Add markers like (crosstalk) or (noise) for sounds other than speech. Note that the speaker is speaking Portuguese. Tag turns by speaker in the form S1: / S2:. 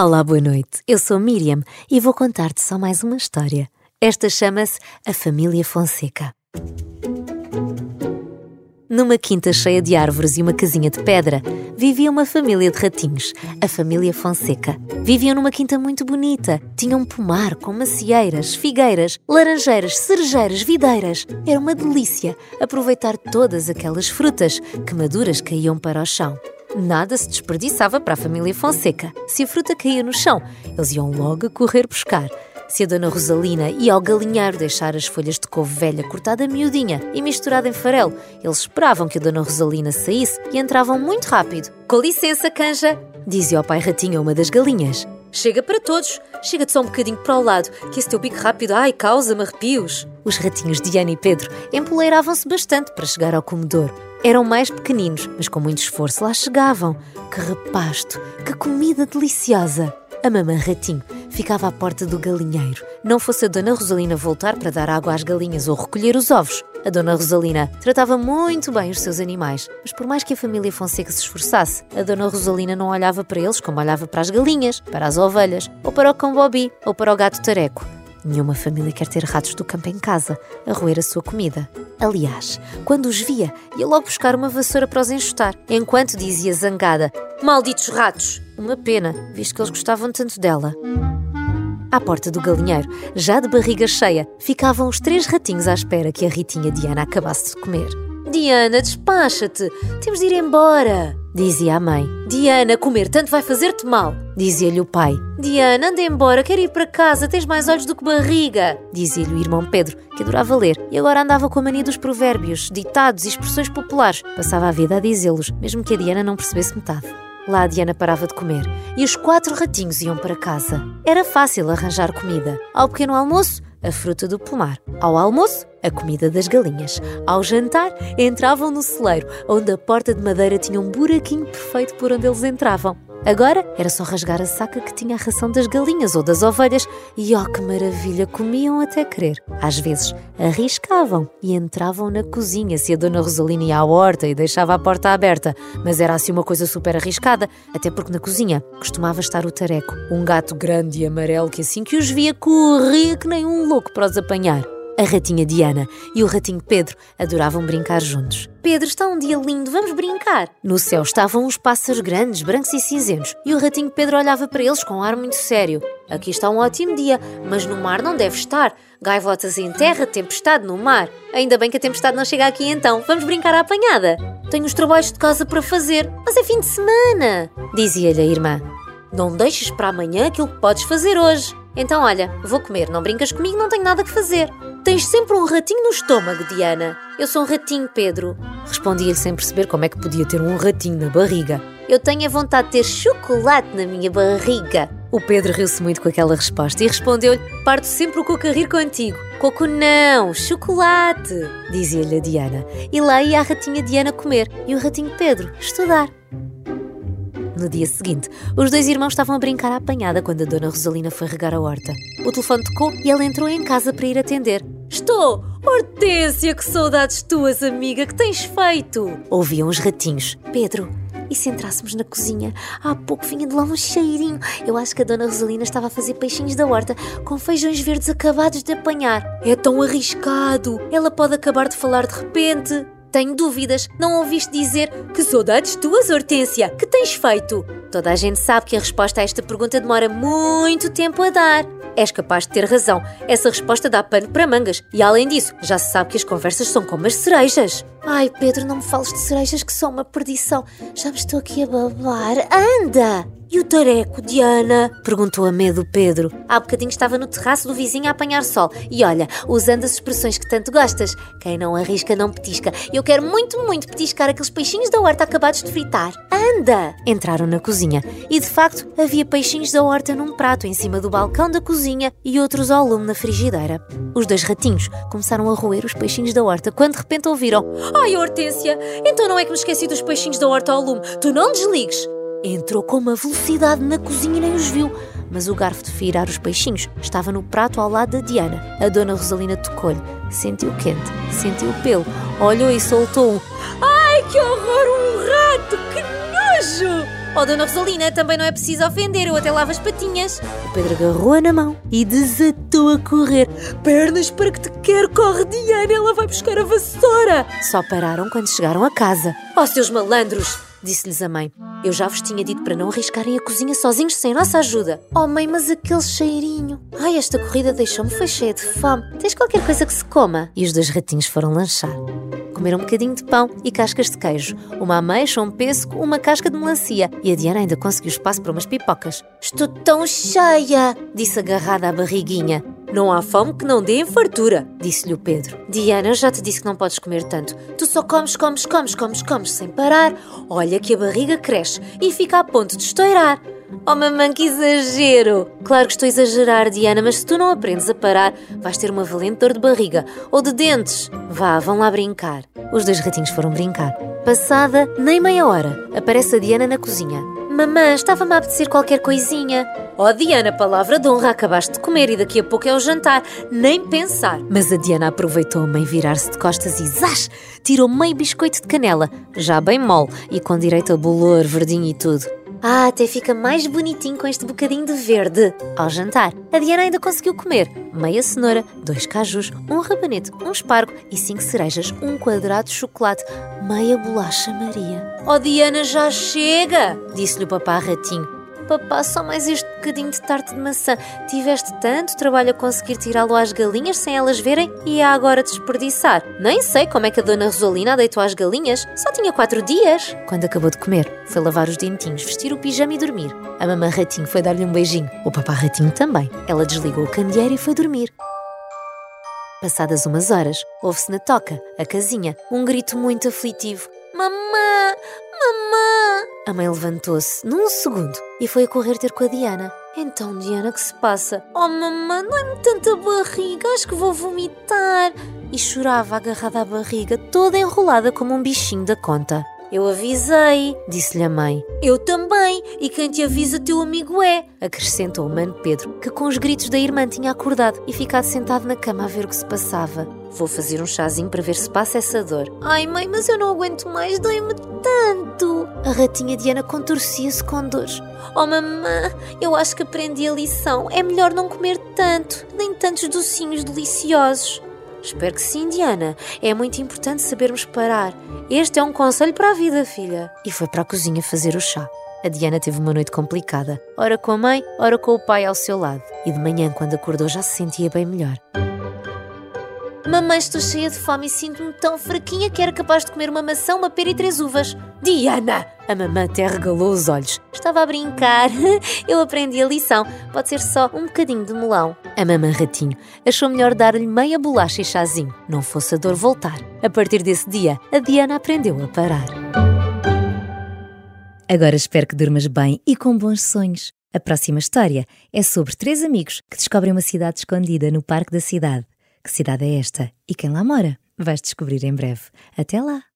S1: Olá, boa noite. Eu sou Miriam e vou contar-te só mais uma história. Esta chama-se A Família Fonseca. Numa quinta cheia de árvores e uma casinha de pedra, vivia uma família de ratinhos, a família Fonseca. Viviam numa quinta muito bonita. Tinham um pomar com macieiras, figueiras, laranjeiras, cerejeiras, videiras. Era uma delícia aproveitar todas aquelas frutas que maduras caíam para o chão. Nada se desperdiçava para a família Fonseca. Se a fruta caía no chão, eles iam logo correr buscar. Se a Dona Rosalina ia ao galinheiro deixar as folhas de couve velha cortada miudinha e misturada em farelo, eles esperavam que a Dona Rosalina saísse e entravam muito rápido. Com licença, canja, dizia o pai ratinho a uma das galinhas. Chega para todos, chega-te só um bocadinho para o lado, que esse teu bico rápido, ai, causa-me arrepios. Os ratinhos de Ana e Pedro empoleiravam-se bastante para chegar ao comedor. Eram mais pequeninos, mas com muito esforço lá chegavam. Que repasto, que comida deliciosa! A mamã ratinho ficava à porta do galinheiro. Não fosse a Dona Rosalina voltar para dar água às galinhas ou recolher os ovos. A Dona Rosalina tratava muito bem os seus animais, mas por mais que a família Fonseca se esforçasse, a Dona Rosalina não olhava para eles como olhava para as galinhas, para as ovelhas, ou para o cão Bobby, ou para o gato Tareco. Nenhuma família quer ter ratos do campo em casa a roer a sua comida. Aliás, quando os via, ia logo buscar uma vassoura para os enxutar, enquanto dizia zangada: Malditos ratos! Uma pena, visto que eles gostavam tanto dela. À porta do galinheiro, já de barriga cheia, ficavam os três ratinhos à espera que a Ritinha Diana acabasse de comer. Diana, despacha-te! Temos de ir embora! Dizia a mãe. Diana, comer tanto vai fazer-te mal! Dizia-lhe o pai. Diana, anda embora, quero ir para casa, tens mais olhos do que barriga! Dizia-lhe o irmão Pedro, que adorava ler e agora andava com a mania dos provérbios, ditados e expressões populares. Passava a vida a dizê-los, mesmo que a Diana não percebesse metade. Lá a Diana parava de comer e os quatro ratinhos iam para casa. Era fácil arranjar comida. Ao pequeno almoço, a fruta do pomar. Ao almoço, a comida das galinhas. Ao jantar, entravam no celeiro, onde a porta de madeira tinha um buraquinho perfeito por onde eles entravam. Agora era só rasgar a saca que tinha a ração das galinhas ou das ovelhas e, oh que maravilha, comiam até querer. Às vezes arriscavam e entravam na cozinha se a Dona Rosalina ia à horta e deixava a porta aberta, mas era assim uma coisa super arriscada, até porque na cozinha costumava estar o tareco, um gato grande e amarelo que assim que os via corria que nem um louco para os apanhar. A ratinha Diana e o ratinho Pedro adoravam brincar juntos. Pedro, está um dia lindo, vamos brincar. No céu estavam uns pássaros grandes, brancos e cinzentos, e o ratinho Pedro olhava para eles com um ar muito sério. Aqui está um ótimo dia, mas no mar não deve estar. Gaivotas em terra, tempestade no mar. Ainda bem que a tempestade não chega aqui então. Vamos brincar à apanhada. Tenho os trabalhos de casa para fazer, mas é fim de semana, dizia-lhe a irmã. Não deixes para amanhã aquilo que podes fazer hoje. Então, olha, vou comer, não brincas comigo, não tenho nada que fazer. Tens sempre um ratinho no estômago, Diana. Eu sou um ratinho, Pedro. Respondi-lhe sem perceber como é que podia ter um ratinho na barriga. Eu tenho a vontade de ter chocolate na minha barriga. O Pedro riu-se muito com aquela resposta e respondeu-lhe: Parto sempre o coco a rir contigo. Coco não, chocolate, dizia-lhe a Diana. E lá ia a ratinha Diana comer e o ratinho Pedro estudar. No dia seguinte, os dois irmãos estavam a brincar à apanhada quando a Dona Rosalina foi regar a horta. O telefone tocou e ela entrou em casa para ir atender. Estou! Hortência, que saudades tuas, amiga, que tens feito? Ouviam os ratinhos. Pedro, e se entrássemos na cozinha? Há pouco vinha de lá um cheirinho. Eu acho que a Dona Rosalina estava a fazer peixinhos da horta com feijões verdes acabados de apanhar. É tão arriscado. Ela pode acabar de falar de repente. Tenho dúvidas. Não ouviste dizer que saudades tuas, Hortência? Que tens feito? Toda a gente sabe que a resposta a esta pergunta demora muito tempo a dar. És capaz de ter razão. Essa resposta dá pano para mangas. E além disso, já se sabe que as conversas são como as cerejas. Ai, Pedro, não me fales de cerejas que são uma perdição. Já me estou aqui a babar. Anda! E o tareco, Diana? Perguntou a medo Pedro. Há bocadinho estava no terraço do vizinho a apanhar sol. E olha, usando as expressões que tanto gostas. Quem não arrisca não petisca. Eu quero muito, muito petiscar aqueles peixinhos da horta acabados de fritar. Anda! Entraram na cozinha. E de facto, havia peixinhos da horta num prato em cima do balcão da cozinha e outros ao lume na frigideira. Os dois ratinhos começaram a roer os peixinhos da horta quando de repente ouviram: Ai, Hortência, então não é que me esqueci dos peixinhos da horta ao lume. Tu não desligues. Entrou com uma velocidade na cozinha e nem os viu, mas o garfo de virar os peixinhos estava no prato ao lado da Diana. A dona Rosalina tocou-lhe, sentiu quente, sentiu pelo, olhou e soltou um Ai, que horror, um rato, que nojo! Oh, Dona Rosalina, também não é preciso ofender, eu até lavo as patinhas. O Pedro agarrou-a na mão e desatou a correr. Pernas para que te quer, corre, Diana, ela vai buscar a vassoura. Só pararam quando chegaram a casa. Oh, seus malandros! Disse-lhes a mãe. Eu já vos tinha dito para não arriscarem a cozinha sozinhos sem nossa ajuda. Oh mãe, mas aquele cheirinho. Ai, esta corrida deixou-me foi cheia de fome. Tens qualquer coisa que se coma? E os dois ratinhos foram lanchar. Comeram um bocadinho de pão e cascas de queijo, uma ameixa, um pêssego, uma casca de melancia e a Diana ainda conseguiu espaço para umas pipocas. Estou tão cheia, disse agarrada à barriguinha. Não há fome que não dê em fartura, disse-lhe o Pedro. Diana, já te disse que não podes comer tanto. Tu só comes, comes, comes, comes, comes sem parar. Olha que a barriga cresce e fica a ponto de estourar. Oh, mamãe, que exagero! Claro que estou a exagerar, Diana, mas se tu não aprendes a parar, vais ter uma valente dor de barriga ou de dentes. Vá, vão lá brincar. Os dois ratinhos foram brincar. Passada nem meia hora, aparece a Diana na cozinha. Mamã, estava-me a apetecer qualquer coisinha. Oh, Diana, palavra de honra, acabaste de comer e daqui a pouco é o jantar. Nem pensar. Mas a Diana aproveitou a mãe virar-se de costas e zás! Tirou meio biscoito de canela, já bem mole e com direito a bolor, verdinho e tudo. Ah, até fica mais bonitinho com este bocadinho de verde. Ao jantar, a Diana ainda conseguiu comer meia cenoura, dois cajus, um rabanete, um espargo e cinco cerejas, um quadrado de chocolate, meia bolacha Maria. Oh, Diana, já chega! Disse-lhe o papá ratinho Papá, só mais este bocadinho de tarte de maçã. Tiveste tanto trabalho a conseguir tirá-lo às galinhas sem elas verem e há agora desperdiçar. Nem sei como é que a dona Rosalina deitou às galinhas. Só tinha quatro dias. Quando acabou de comer, foi lavar os dentinhos, vestir o pijama e dormir. A mamã ratinho foi dar-lhe um beijinho. O papá ratinho também. Ela desligou o candeeiro e foi dormir. Passadas umas horas, ouve-se na toca, a casinha, um grito muito aflitivo. Mamã! Mamã! A mãe levantou-se num segundo e foi a correr ter com a Diana. Então, Diana, que se passa? Oh, mamã, dói-me tanta barriga, acho que vou vomitar. E chorava agarrada à barriga, toda enrolada como um bichinho da conta. Eu avisei, disse-lhe a mãe. Eu também, e quem te avisa teu amigo é, acrescentou o mano Pedro, que com os gritos da irmã tinha acordado e ficado sentado na cama a ver o que se passava. Vou fazer um chazinho para ver se passa essa dor. Ai mãe, mas eu não aguento mais, dói-me tanto. A ratinha Diana contorcia-se com dores. Oh mamã, eu acho que aprendi a lição. É melhor não comer tanto, nem tantos docinhos deliciosos. Espero que sim, Diana. É muito importante sabermos parar. Este é um conselho para a vida, filha. E foi para a cozinha fazer o chá. A Diana teve uma noite complicada, ora com a mãe, ora com o pai ao seu lado. E de manhã, quando acordou, já se sentia bem melhor. Mamãe, estou cheia de fome e sinto-me tão fraquinha que era capaz de comer uma maçã, uma pera e três uvas. Diana! A mamã até regalou os olhos. Estava a brincar. (laughs) Eu aprendi a lição. Pode ser só um bocadinho de melão. A mamã ratinho achou melhor dar-lhe meia bolacha e chazinho. Não fosse a dor voltar. A partir desse dia, a Diana aprendeu a parar. Agora espero que durmas bem e com bons sonhos. A próxima história é sobre três amigos que descobrem uma cidade escondida no parque da cidade. Que cidade é esta? E quem lá mora? Vais descobrir em breve. Até lá!